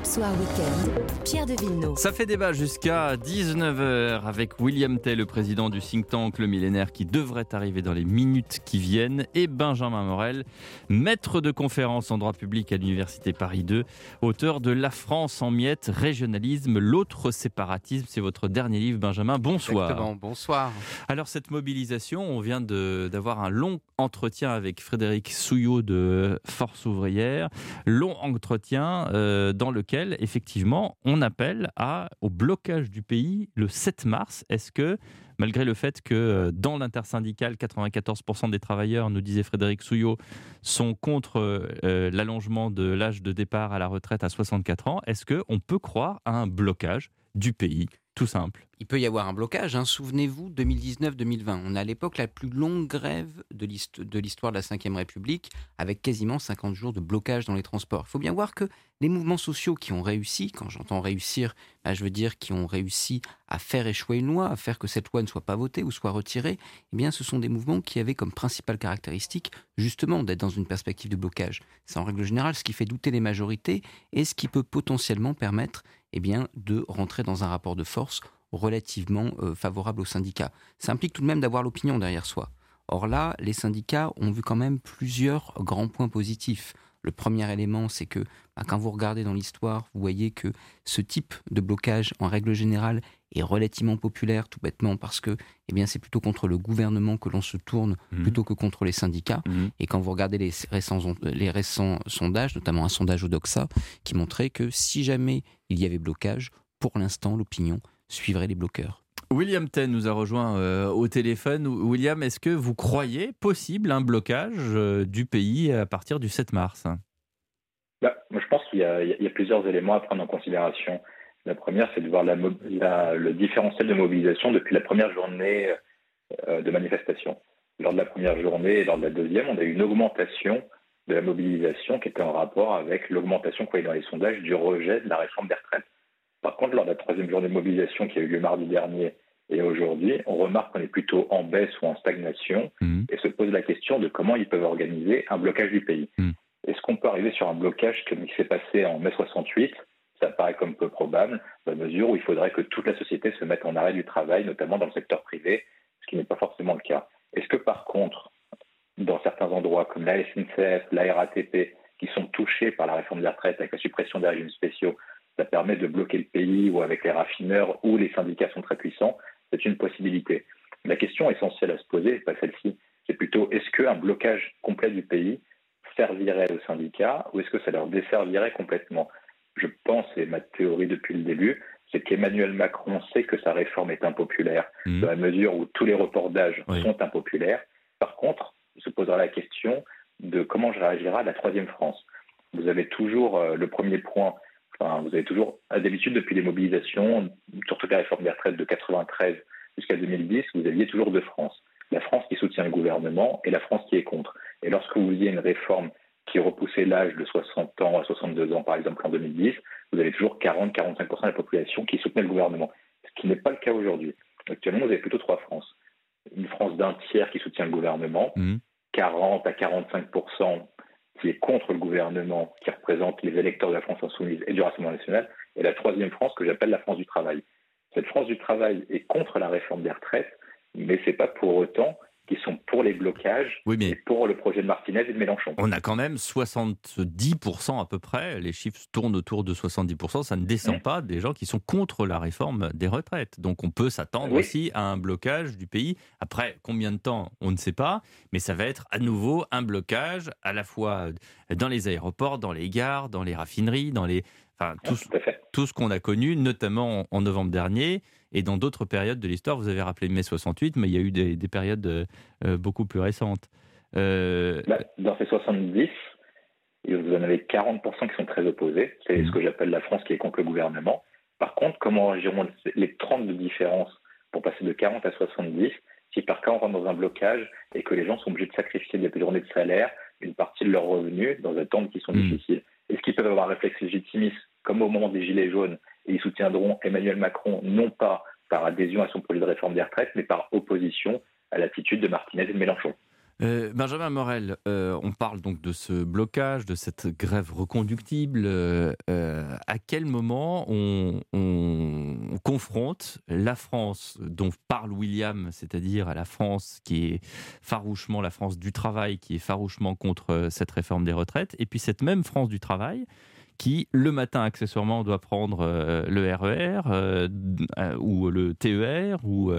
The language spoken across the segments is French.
Europe Soir Weekend, Pierre de Villeneuve. Ça fait débat jusqu'à 19h avec William Tay, le président du think tank Le Millénaire, qui devrait arriver dans les minutes qui viennent, et Benjamin Morel, maître de conférence en droit public à l'Université Paris 2, auteur de La France en miettes, régionalisme, l'autre séparatisme. C'est votre dernier livre, Benjamin. Bonsoir. Exactement, bonsoir. Alors, cette mobilisation, on vient d'avoir un long entretien avec Frédéric Souillot de Force ouvrière. Long entretien euh, dans lequel, effectivement, on appelle au blocage du pays le 7 mars. Est-ce que, malgré le fait que euh, dans l'intersyndical, 94% des travailleurs, nous disait Frédéric Souillot, sont contre euh, l'allongement de l'âge de départ à la retraite à 64 ans, est-ce qu'on peut croire à un blocage du pays? Tout simple. Il peut y avoir un blocage. Hein. Souvenez-vous, 2019-2020, on a à l'époque la plus longue grève de l'histoire de la Ve République, avec quasiment 50 jours de blocage dans les transports. Il faut bien voir que les mouvements sociaux qui ont réussi, quand j'entends réussir, bah, je veux dire qui ont réussi à faire échouer une loi, à faire que cette loi ne soit pas votée ou soit retirée, eh bien, ce sont des mouvements qui avaient comme principale caractéristique, justement, d'être dans une perspective de blocage. C'est en règle générale ce qui fait douter les majorités et ce qui peut potentiellement permettre eh bien, de rentrer dans un rapport de force relativement euh, favorable aux syndicats. Ça implique tout de même d'avoir l'opinion derrière soi. Or là, les syndicats ont vu quand même plusieurs grands points positifs. Le premier élément, c'est que bah, quand vous regardez dans l'histoire, vous voyez que ce type de blocage, en règle générale, est relativement populaire, tout bêtement parce que eh bien, c'est plutôt contre le gouvernement que l'on se tourne mmh. plutôt que contre les syndicats. Mmh. Et quand vous regardez les récents, les récents sondages, notamment un sondage au Doxa, qui montrait que si jamais il y avait blocage, pour l'instant, l'opinion suivrait les bloqueurs. William Ten nous a rejoint euh, au téléphone. William, est-ce que vous croyez possible un blocage euh, du pays à partir du 7 mars? Bah, Je pense qu'il y, a plusieurs éléments à prendre en considération. La première, c'est de voir le différentiel de mobilisation depuis la première journée euh, de manifestation. Lors de la première journée et lors de la deuxième, on a eu une augmentation de la mobilisation qui était en rapport avec l'augmentation qu'on voyait dans les sondages du rejet de la réforme des retraites. Par contre, lors de la troisième journée de mobilisation qui a eu lieu mardi dernier et aujourd'hui, on remarque qu'on est plutôt en baisse ou en stagnation mmh. et se pose la question de comment ils peuvent organiser un blocage du pays. Mmh. Est-ce qu'on peut arriver sur un blocage comme il s'est passé en mai 68 Ça paraît comme peu probable, dans la mesure où il faudrait que toute la société se mette en arrêt du travail, notamment dans le secteur privé, ce qui n'est pas forcément le cas. Est-ce que par contre, dans certains endroits comme la SNCF, la RATP, qui sont touchés par la réforme des retraites avec la suppression des régimes spéciaux, ça permet de bloquer le pays ou avec les raffineurs où les syndicats sont très puissants, c'est une possibilité. La question essentielle à se poser, pas celle-ci, c'est plutôt est-ce qu'un blocage complet du pays servirait aux syndicats ou est-ce que ça leur desservirait complètement? Je pense, et ma théorie depuis le début, c'est qu'Emmanuel Macron sait que sa réforme est impopulaire, mmh. dans la mesure où tous les reports d'âge sont impopulaires. Par contre, il se posera la question de comment réagira la troisième France. Vous avez toujours euh, le premier point, enfin, vous avez toujours, d'habitude, depuis les mobilisations, surtout la réforme des retraites de 93 jusqu'à 2010, vous aviez toujours deux France. La France qui soutient le gouvernement et la France qui est contre. Et lorsque vous aviez une réforme qui repoussait l'âge de 60 ans à 62 ans, par exemple, en 2010, vous avez toujours 40-45% de la population qui soutenait le gouvernement. Ce qui n'est pas le cas aujourd'hui. Actuellement, vous avez plutôt trois France. Une France d'un tiers qui soutient le gouvernement, mmh. 40 à 45 qui est contre le gouvernement, qui représente les électeurs de la France insoumise et du Rassemblement national, et la troisième France que j'appelle la France du travail. Cette France du travail est contre la réforme des retraites, mais ce n'est pas pour autant qui sont pour les blocages et pour le projet de Martinez et de Mélenchon. On a quand même 70% à peu près, les chiffres tournent autour de 70%, ça ne descend mmh. pas des gens qui sont contre la réforme des retraites. Donc on peut s'attendre aussi à un blocage du pays. Après, combien de temps, on ne sait pas, mais ça va être à nouveau un blocage à la fois dans les aéroports, dans les gares, dans les raffineries, dans les... Enfin, tout, tout ce qu'on a connu, notamment en novembre dernier. Et dans d'autres périodes de l'histoire, vous avez rappelé mai 68, mais il y a eu des, périodes euh, euh, beaucoup plus récentes. Euh, bah, dans ces 70, vous en avez 40% qui sont très opposés. C'est mmh. ce que j'appelle la France qui est contre le gouvernement. Par contre, comment agiront les 30 de différence pour passer de 40 à 70 si par cas on rentre dans un blocage et que les gens sont obligés de sacrifier des journées de salaire, une partie de leurs revenus dans des temps qui sont mmh. difficiles? Est-ce qu'ils peuvent avoir un réflexe légitimiste, comme au moment des Gilets jaunes, ils soutiendront Emmanuel Macron non pas par adhésion à son projet de réforme des retraites, mais par opposition à l'attitude de Martinez et de Mélenchon. Euh, Benjamin Morel, euh, on parle donc de ce blocage, de cette grève reconductible. Euh, à quel moment on, confronte la France dont parle William, c'est-à-dire la France qui est farouchement la France du travail, qui est farouchement contre cette réforme des retraites, et puis cette même France du travail qui, le matin, accessoirement, doit prendre euh, le RER euh, euh, ou le TER ou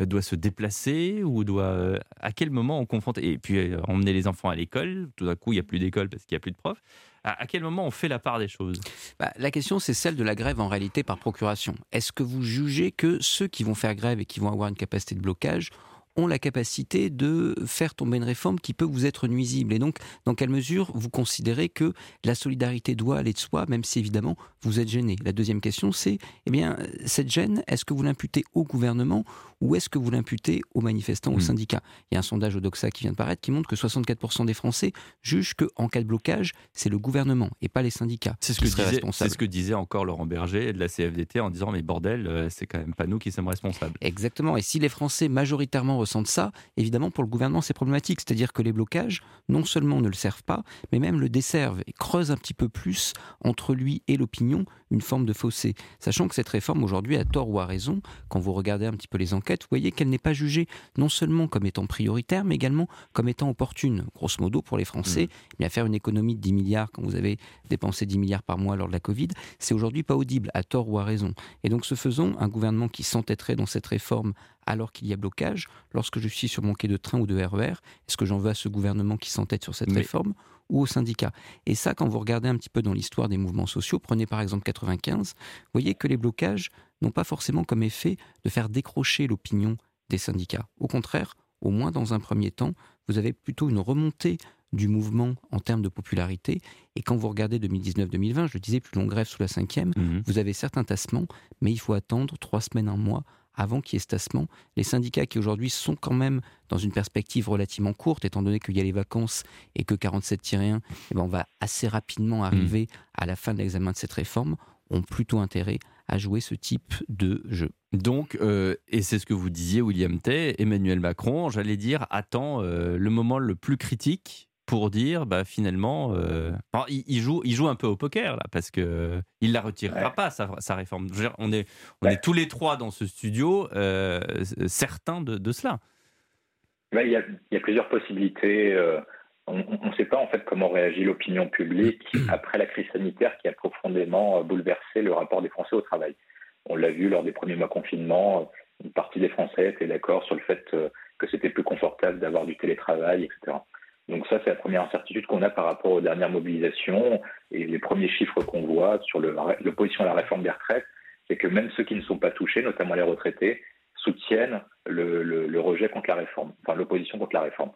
doit se déplacer ou doit. à quel moment on confronte. Et puis emmener les enfants à l'école, tout d'un coup, il n'y a plus d'école parce qu'il n'y a plus de profs. À, quel moment on fait la part des choses? Bah, La question, c'est celle de la grève en réalité par procuration. Est-ce que vous jugez que ceux qui vont faire grève et qui vont avoir une capacité de blocage ont la capacité de faire tomber une réforme qui peut vous être nuisible. Et donc, dans quelle mesure vous considérez que la solidarité doit aller de soi, même si évidemment vous êtes gêné? La deuxième question, c'est, eh bien, cette gêne, est-ce que vous l'imputez au gouvernement ou est-ce que vous l'imputez aux manifestants, aux hmm. syndicats? Il y a un sondage au Doxa qui vient de paraître qui montre que 64% des Français jugent qu'en cas de blocage, c'est le gouvernement et pas les syndicats c'est ce qui seraient responsables. C'est ce que disait encore Laurent Berger de la CFDT en disant mais bordel, euh, c'est quand même pas nous qui sommes responsables. Exactement. Et si les Français majoritairement ressentent ça, évidemment pour le gouvernement c'est problématique. C'est-à-dire que les blocages non seulement ne le servent pas, mais même le desservent et creusent un petit peu plus entre lui et l'opinion une forme de fossé. Sachant que cette réforme aujourd'hui, a tort ou à raison, quand vous regardez un petit peu les enquêtes, vous voyez qu'elle n'est pas jugée non seulement comme étant prioritaire, mais également comme étant opportune. Grosso modo, pour les Français, mmh. bien faire une économie de 10 milliards quand vous avez dépensé 10 milliards par mois lors de la Covid, c'est aujourd'hui pas audible, à tort ou à raison. Et donc, ce faisant, un gouvernement qui s'entêterait dans cette réforme alors qu'il y a blocage, lorsque je suis sur mon quai de train ou de RER, e est-ce que j'en veux à ce gouvernement qui s'entête sur cette réforme ou aux syndicats. Et ça, quand vous regardez un petit peu dans l'histoire des mouvements sociaux, prenez par exemple 95, vous voyez que les blocages n'ont pas forcément comme effet de faire décrocher l'opinion des syndicats. Au contraire, au moins dans un premier temps, vous avez plutôt une remontée du mouvement en termes de popularité. Et quand vous regardez 2019-2020, je disais plus longue grève sous la cinquième, mmh vous avez certains tassements, mais il faut attendre trois semaines, un mois avant qu'il y ait ce tassement. Les syndicats qui aujourd'hui sont quand même dans une perspective relativement courte, étant donné qu'il y a les vacances et que 47-1, eh ben on va assez rapidement mmh. arriver à la fin de l'examen de cette réforme, ont plutôt intérêt à jouer ce type de jeu. Donc, euh, et c'est ce que vous disiez, William Tay, Emmanuel Macron, j'allais dire, attend euh, le moment le plus critique pour dire bah finalement euh, il, joue il joue un peu au poker là parce que il la retirera pas sa, réforme. On est on est tous les trois dans ce studio euh, certains de, cela. Il, y a, il, y a, plusieurs possibilités euh, on ne sait pas en fait comment réagit l'opinion publique après la crise sanitaire qui a profondément bouleversé le rapport des Français au travail. On l'a vu lors des premiers mois confinement une partie des Français étaient d'accord sur le fait que c'était plus confortable d'avoir du télétravail etc donc ça, c'est la première incertitude qu'on a par rapport aux dernières mobilisations et les premiers chiffres qu'on voit sur l'opposition à la réforme des retraites, c'est que même ceux qui ne sont pas touchés, notamment les retraités, soutiennent le, rejet contre la réforme, enfin l'opposition contre la réforme.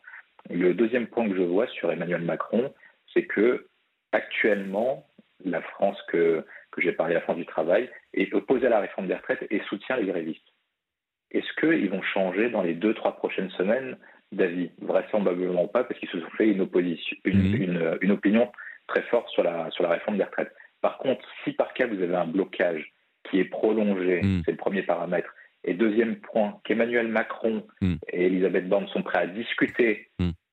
Le deuxième point que je vois sur Emmanuel Macron, c'est que actuellement, la France que, que j'ai parlé, la France du travail, est opposée à la réforme des retraites et soutient les grévistes. Est-ce qu'ils vont changer dans les deux, trois prochaines semaines d'avis Vraisemblablement pas, parce qu'ils se sont fait une, opposition, une, mhm. une, opinion très forte sur la, sur la réforme des retraites. Par contre, si par cas vous avez un blocage qui est prolongé, mhm. c'est le premier paramètre, et deuxième point, qu'Emmanuel Macron mhm. et Elisabeth Borne sont prêts à discuter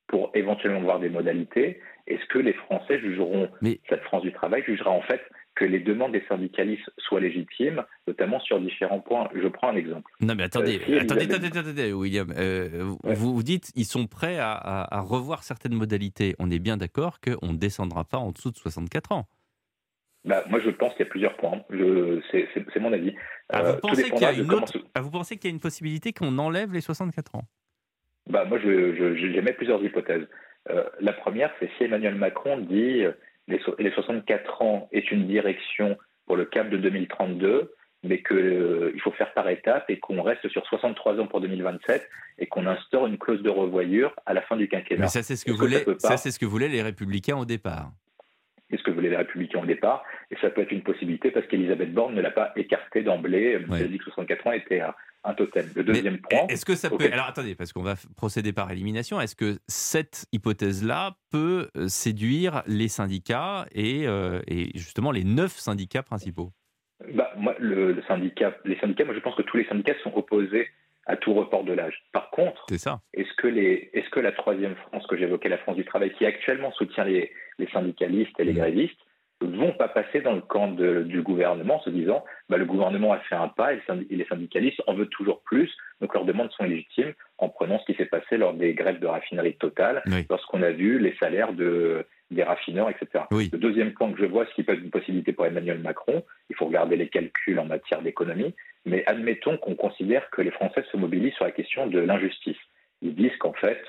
pour éventuellement voir des modalités, est-ce que les Français jugeront, cette France du travail jugera en fait que les demandes des syndicalistes soient légitimes, notamment sur différents points. Je prends un exemple. Non, mais attendez, euh, attendez, attendez, attendez, William. Euh, vous, vous dites ils sont prêts à, revoir certaines modalités. On est bien d'accord qu'on ne descendra pas en dessous de 64 ans. Bah, moi, je pense qu'il y a plusieurs points. C'est mon avis. Ah, vous, euh, pensez qu'il y a une autre... ah, vous pensez qu'il y a une possibilité qu'on enlève les 64 ans? Bah, Moi, j'émets plusieurs hypothèses. la première, c'est si Emmanuel Macron dit les, 64 ans est une direction pour le cap de 2032, mais qu'il euh, faut faire par étapes et qu'on reste sur 63 ans pour 2027 et qu'on instaure une clause de revoyure à la fin du quinquennat. Mais ça, c'est ce que, voulaient, ça, c'est ce que voulaient les républicains au départ. C'est ce que voulaient les républicains au départ, et ça peut être une possibilité parce qu'Elisabeth Borne ne l'a pas écarté d'emblée. Elle a dit que 64 ans était un totem. Le deuxième point. Est-ce que ça peut. Alors attendez, parce qu'on va procéder par élimination. Est-ce que cette hypothèse-là peut euh, séduire les syndicats et, euh, et justement les neuf syndicats principaux? Bah, moi, le, syndicat, les syndicats, moi je pense que tous les syndicats sont opposés à tout report de l'âge. Par contre, est-ce que, est que la troisième France que j'évoquais, la France du travail, qui actuellement soutient les, syndicalistes et les grévistes, vont pas passer dans le camp du gouvernement en se disant bah, le gouvernement a fait un pas et les syndicalistes en veulent toujours plus, donc leurs demandes sont légitimes en prenant ce qui s'est passé lors des grèves de raffinerie totale, lorsqu'on a vu les salaires de, des raffineurs, etc. Le deuxième point que je vois, ce qui peut être une possibilité pour Emmanuel Macron, il faut regarder les calculs en matière d'économie, mais admettons qu'on considère que les Français se mobilisent sur la question de l'injustice. Ils disent qu'en fait,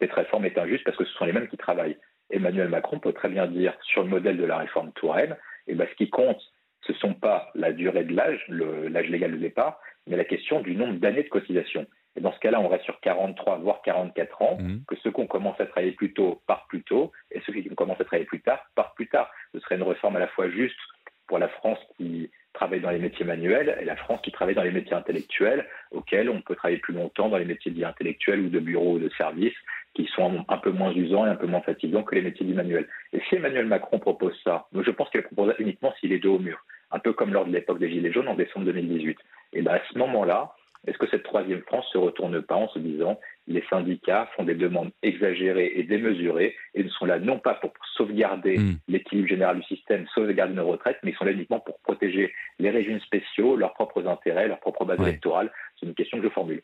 cette réforme est injuste parce que ce sont les mêmes qui travaillent. Emmanuel Macron peut très bien dire, sur le modèle de la réforme Touraine, eh ben, ce qui compte, ce ne sont pas la durée de l'âge, l'âge légal de départ, mais la question du nombre d'années de cotisation. Et dans ce cas-là, on reste sur 43, voire 44 ans, mmh. que ceux qui ont commencé à travailler plus tôt partent plus tôt, et ceux qui ont commencé à travailler plus tard partent plus tard. Ce serait une réforme à la fois juste pour la France qui travaille dans les métiers manuels et la France qui travaille dans les métiers intellectuels, auxquels on peut travailler plus longtemps dans les métiers dits intellectuels ou de bureau ou de service, qui sont un peu moins usants et un peu moins fatigants que les métiers dits manuels. Et si Emmanuel Macron propose ça, je pense qu'il propose uniquement s'il est dos au mur, un peu comme lors de l'époque des Gilets jaunes en décembre 2018. Et bien à ce moment-là, est-ce que cette troisième France se retourne pas en se disant les syndicats font des demandes exagérées et démesurées et ne sont là non pas pour sauvegarder hmm. l'équilibre général du système, sauvegarder nos retraites, mais ils sont là uniquement pour protéger les régimes spéciaux, leurs propres intérêts, leur propre base électorale C'est une question que je formule.